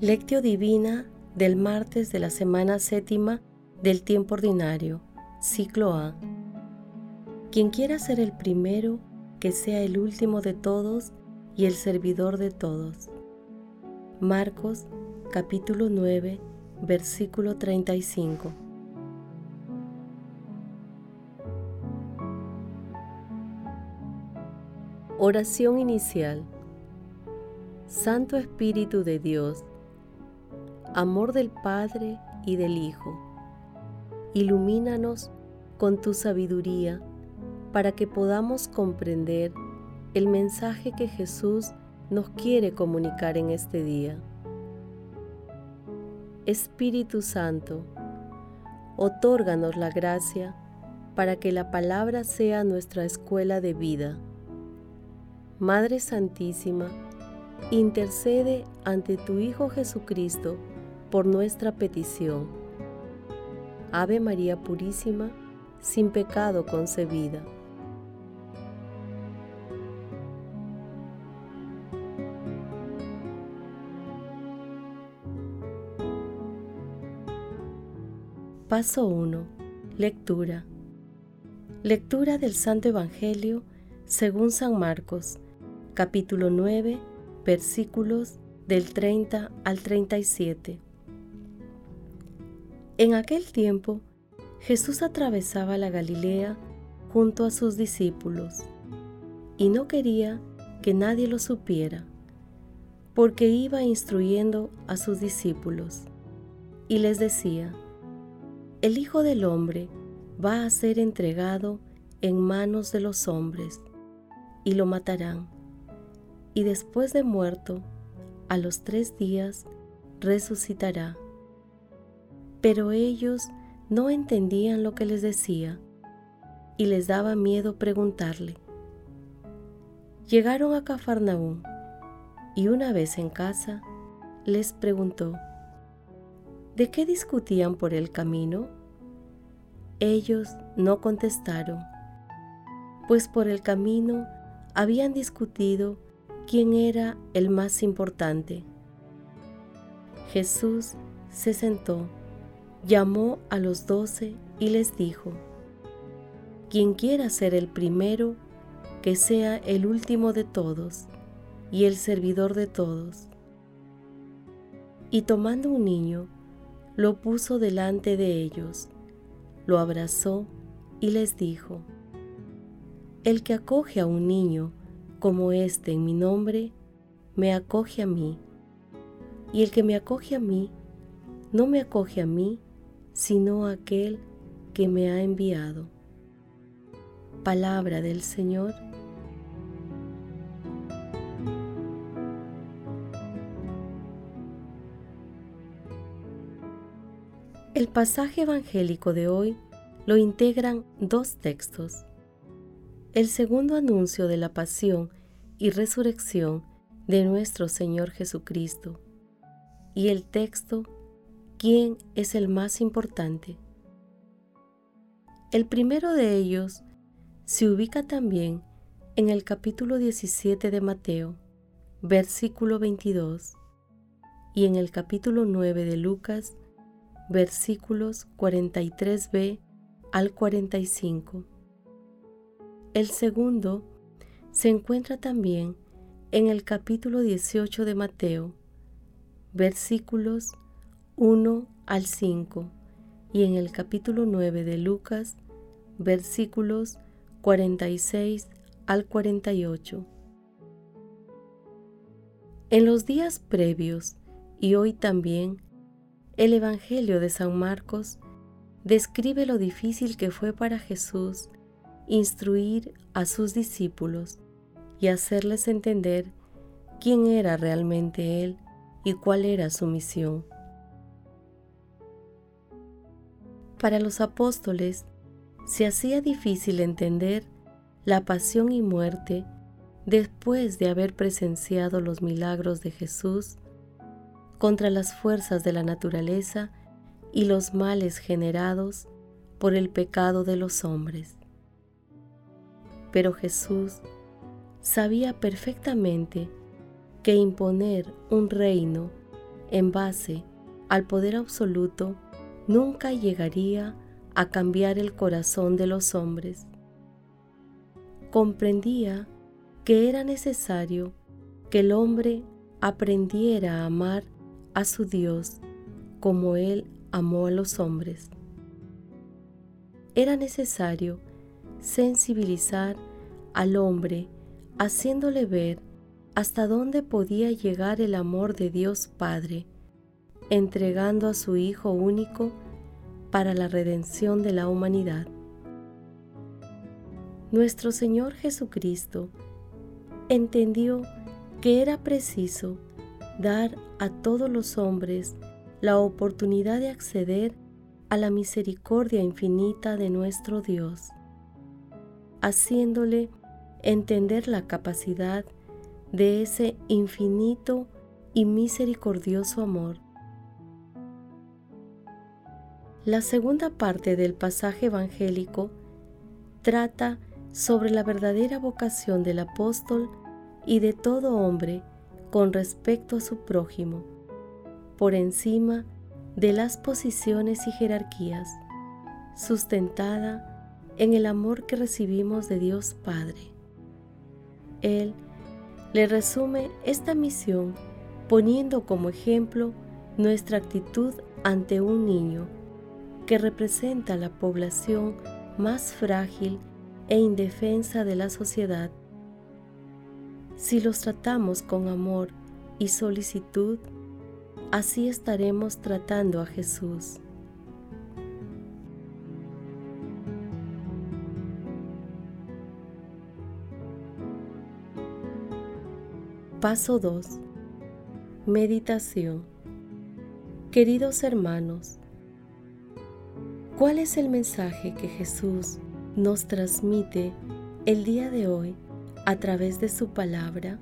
Lectio Divina del martes de la semana séptima del tiempo ordinario, ciclo A. Quien quiera ser el primero, que sea el último de todos y el servidor de todos. Marcos capítulo 9, versículo 35. Oración inicial. Santo Espíritu de Dios, amor del Padre y del Hijo, ilumínanos con tu sabiduría para que podamos comprender el mensaje que Jesús nos quiere comunicar en este día. Espíritu Santo, otórganos la gracia para que la palabra sea nuestra escuela de vida. Madre Santísima, intercede ante tu Hijo Jesucristo por nuestra petición. Ave María Purísima, sin pecado concebida. Paso 1. Lectura. Lectura del Santo Evangelio según San Marcos, capítulo 9, versículos del 30 al 37. En aquel tiempo, Jesús atravesaba la Galilea junto a sus discípulos y no quería que nadie lo supiera, porque iba instruyendo a sus discípulos y les decía, el Hijo del Hombre va a ser entregado en manos de los hombres y lo matarán, y después de muerto, a los tres días, resucitará. Pero ellos no entendían lo que les decía y les daba miedo preguntarle. Llegaron a Cafarnaúm y una vez en casa les preguntó, ¿de qué discutían por el camino? Ellos no contestaron, pues por el camino habían discutido quién era el más importante. Jesús se sentó llamó a los doce y les dijo, Quien quiera ser el primero, que sea el último de todos y el servidor de todos. Y tomando un niño, lo puso delante de ellos, lo abrazó y les dijo, El que acoge a un niño como este en mi nombre, me acoge a mí, y el que me acoge a mí, no me acoge a mí, sino aquel que me ha enviado. Palabra del Señor. El pasaje evangélico de hoy lo integran dos textos. El segundo anuncio de la pasión y resurrección de nuestro Señor Jesucristo y el texto quién es el más importante. El primero de ellos se ubica también en el capítulo 17 de Mateo, versículo 22, y en el capítulo 9 de Lucas, versículos 43b al 45. El segundo se encuentra también en el capítulo 18 de Mateo, versículos 1 al 5 y en el capítulo 9 de Lucas, versículos 46 al 48. En los días previos y hoy también, el Evangelio de San Marcos describe lo difícil que fue para Jesús instruir a sus discípulos y hacerles entender quién era realmente Él y cuál era su misión. Para los apóstoles se hacía difícil entender la pasión y muerte después de haber presenciado los milagros de Jesús contra las fuerzas de la naturaleza y los males generados por el pecado de los hombres. Pero Jesús sabía perfectamente que imponer un reino en base al poder absoluto, nunca llegaría a cambiar el corazón de los hombres. Comprendía que era necesario que el hombre aprendiera a amar a su Dios como Él amó a los hombres. Era necesario sensibilizar al hombre haciéndole ver hasta dónde podía llegar el amor de Dios Padre, entregando a su Hijo único para la redención de la humanidad. Nuestro Señor Jesucristo entendió que era preciso dar a todos los hombres la oportunidad de acceder a la misericordia infinita de nuestro Dios, haciéndole entender la capacidad de ese infinito y misericordioso amor. La segunda parte del pasaje evangélico trata sobre la verdadera vocación del apóstol y de todo hombre con respecto a su prójimo, por encima de las posiciones y jerarquías, sustentada en el amor que recibimos de Dios Padre. Él le resume esta misión poniendo como ejemplo nuestra actitud ante un niño que representa la población más frágil e indefensa de la sociedad. Si los tratamos con amor y solicitud, así estaremos tratando a Jesús. Paso 2. Meditación. Queridos hermanos, ¿cuál es el mensaje que Jesús nos transmite el día de hoy a través de su palabra?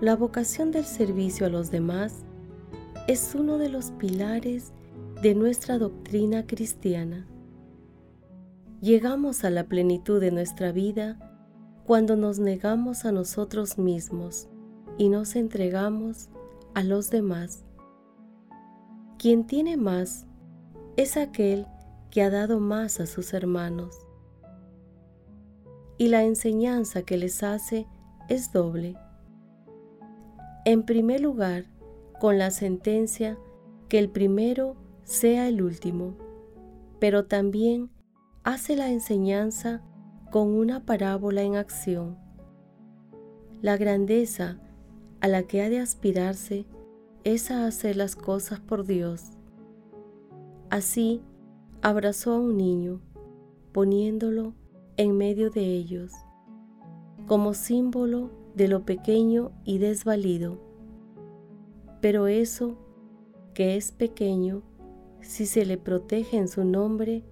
La vocación del servicio a los demás es uno de los pilares de nuestra doctrina cristiana. Llegamos a la plenitud de nuestra vida cuando nos negamos a nosotros mismos y nos entregamos a los demás. Quien tiene más es aquel que ha dado más a sus hermanos. Y la enseñanza que les hace es doble. En primer lugar, con la sentencia que el primero sea el último, pero también hace la enseñanza con una parábola en acción. La grandeza a la que ha de aspirarse es a hacer las cosas por Dios. Así abrazó a un niño, poniéndolo en medio de ellos, como símbolo de lo pequeño y desvalido. Pero eso que es pequeño, si se le protege en su nombre,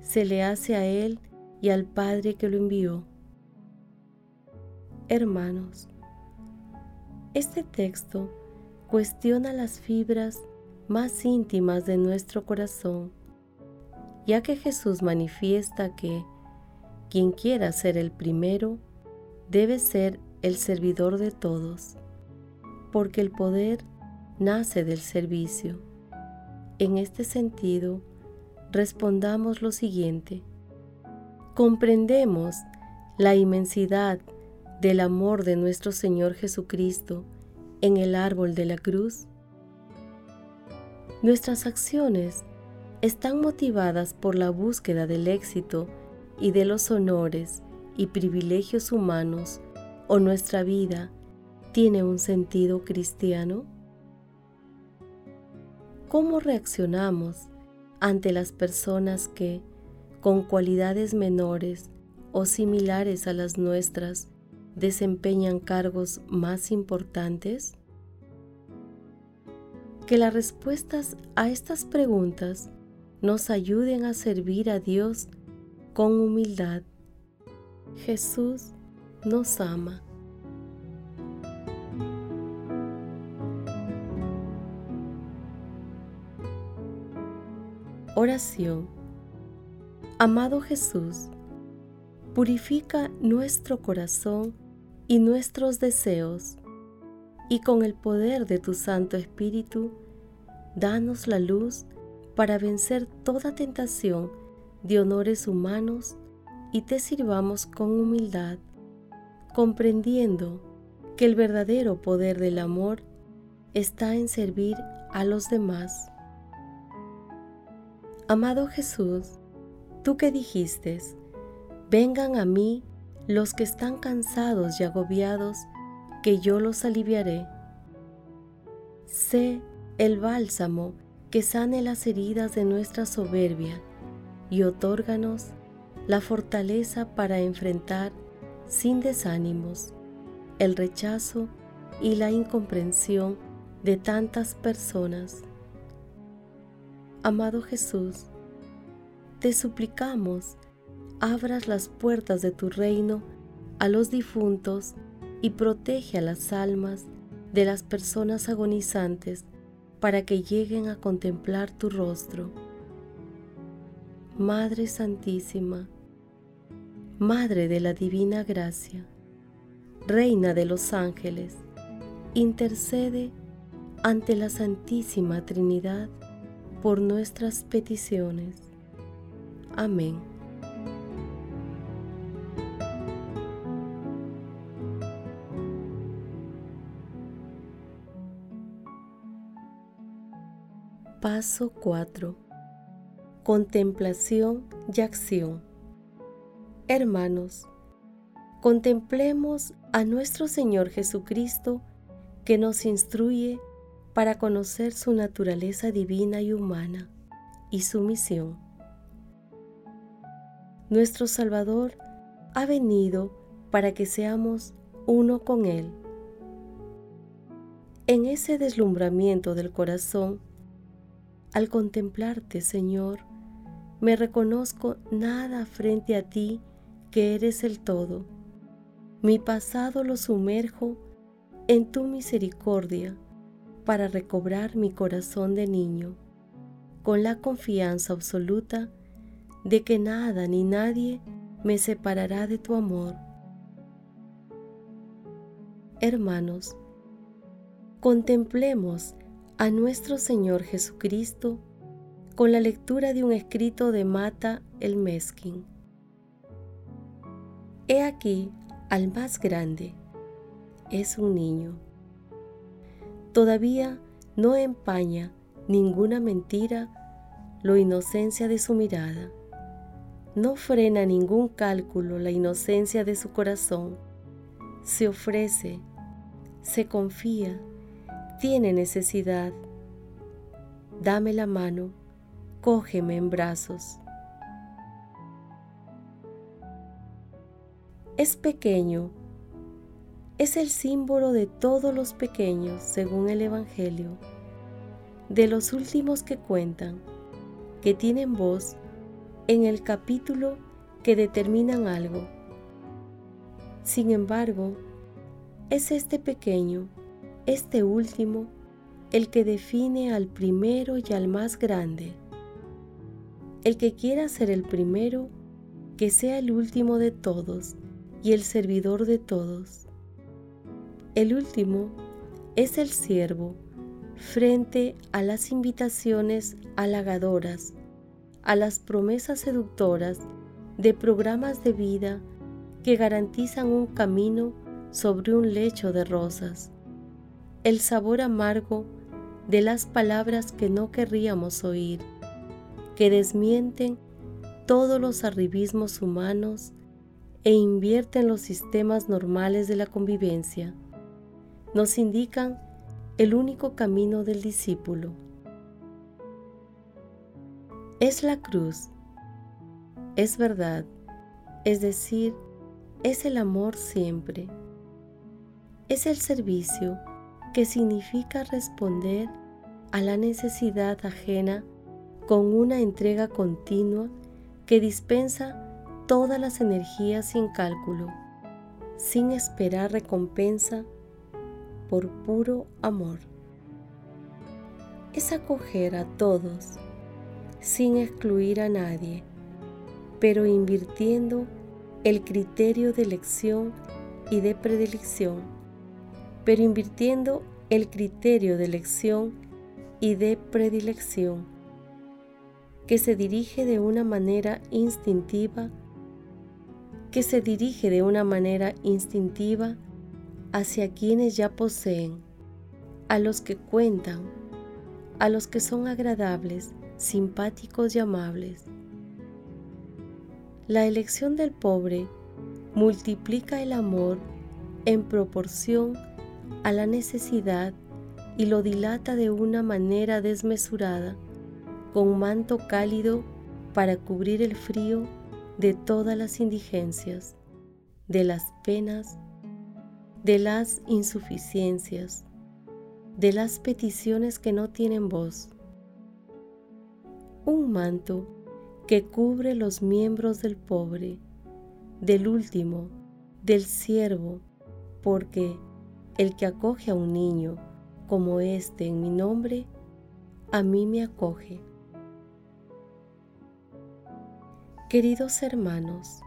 se le hace a él y al Padre que lo envió. Hermanos, este texto cuestiona las fibras más íntimas de nuestro corazón, ya que Jesús manifiesta que quien quiera ser el primero debe ser el servidor de todos, porque el poder nace del servicio. En este sentido, respondamos lo siguiente comprendemos la inmensidad del amor de nuestro Señor Jesucristo en el árbol de la cruz? Nuestras acciones están motivadas por la búsqueda del éxito y de los honores y privilegios humanos o nuestra vida tiene un sentido cristiano? ¿Cómo reaccionamos ante las personas que, con cualidades menores o similares a las nuestras, desempeñan cargos más importantes? Que las respuestas a estas preguntas nos ayuden a servir a Dios con humildad. Jesús nos ama. Oración Amado Jesús, purifica nuestro corazón y nuestros deseos y con el poder de tu Santo Espíritu, danos la luz para vencer toda tentación de honores humanos y te sirvamos con humildad, comprendiendo que el verdadero poder del amor está en servir a los demás. Amado Jesús, tú que dijiste, vengan a mí los que están cansados y agobiados, que yo los aliviaré. Sé el bálsamo que sane las heridas de nuestra soberbia y otórganos la fortaleza para enfrentar sin desánimos el rechazo y la incomprensión de tantas personas. Amado Jesús, te suplicamos abras las puertas de tu reino a los difuntos y protege a las almas de las personas agonizantes para que lleguen a contemplar tu rostro. Madre Santísima, Madre de la Divina Gracia, Reina de los ángeles, intercede ante la Santísima Trinidad por nuestras peticiones. Amén. Paso 4. Contemplación y acción. Hermanos, contemplemos a nuestro Señor Jesucristo que nos instruye para conocer su naturaleza divina y humana y su misión. Nuestro Salvador ha venido para que seamos uno con Él. En ese deslumbramiento del corazón, al contemplarte, Señor, me reconozco nada frente a ti que eres el todo. Mi pasado lo sumerjo en tu misericordia para recobrar mi corazón de niño, con la confianza absoluta de que nada ni nadie me separará de tu amor. Hermanos, contemplemos a nuestro Señor Jesucristo con la lectura de un escrito de Mata el Mesquín. He aquí al más grande, es un niño. Todavía no empaña ninguna mentira lo inocencia de su mirada. No frena ningún cálculo la inocencia de su corazón. Se ofrece, se confía, tiene necesidad, dame la mano, cógeme en brazos. Es pequeño, es el símbolo de todos los pequeños según el Evangelio, de los últimos que cuentan, que tienen voz en el capítulo que determinan algo. Sin embargo, es este pequeño este último el que define al primero y al más grande. El que quiera ser el primero, que sea el último de todos y el servidor de todos. El último es el siervo frente a las invitaciones halagadoras, a las promesas seductoras de programas de vida que garantizan un camino sobre un lecho de rosas el sabor amargo de las palabras que no querríamos oír, que desmienten todos los arribismos humanos e invierten los sistemas normales de la convivencia, nos indican el único camino del discípulo. Es la cruz, es verdad, es decir, es el amor siempre, es el servicio que significa responder a la necesidad ajena con una entrega continua que dispensa todas las energías sin cálculo, sin esperar recompensa por puro amor. Es acoger a todos sin excluir a nadie, pero invirtiendo el criterio de elección y de predilección pero invirtiendo el criterio de elección y de predilección, que se dirige de una manera instintiva, que se dirige de una manera instintiva hacia quienes ya poseen, a los que cuentan, a los que son agradables, simpáticos y amables. La elección del pobre multiplica el amor en proporción a la necesidad y lo dilata de una manera desmesurada, con manto cálido para cubrir el frío de todas las indigencias, de las penas, de las insuficiencias, de las peticiones que no tienen voz. Un manto que cubre los miembros del pobre, del último, del siervo, porque el que acoge a un niño como este en mi nombre, a mí me acoge. Queridos hermanos,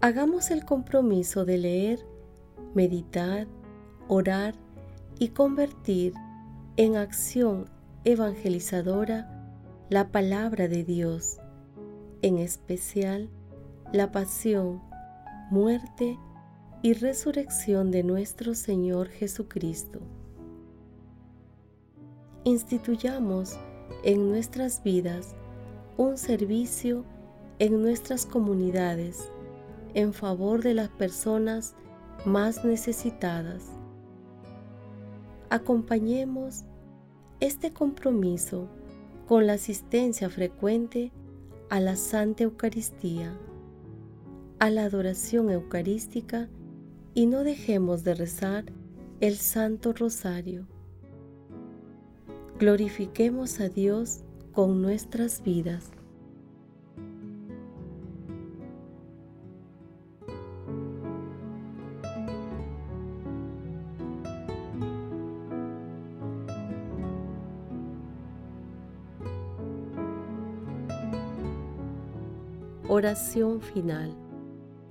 hagamos el compromiso de leer, meditar, orar y convertir en acción evangelizadora la palabra de Dios, en especial la pasión, muerte y resurrección de nuestro Señor Jesucristo. Instituyamos en nuestras vidas un servicio en nuestras comunidades en favor de las personas más necesitadas. Acompañemos este compromiso con la asistencia frecuente a la Santa Eucaristía, a la adoración eucarística y no dejemos de rezar el Santo Rosario. Glorifiquemos a Dios con nuestras vidas. Oración final.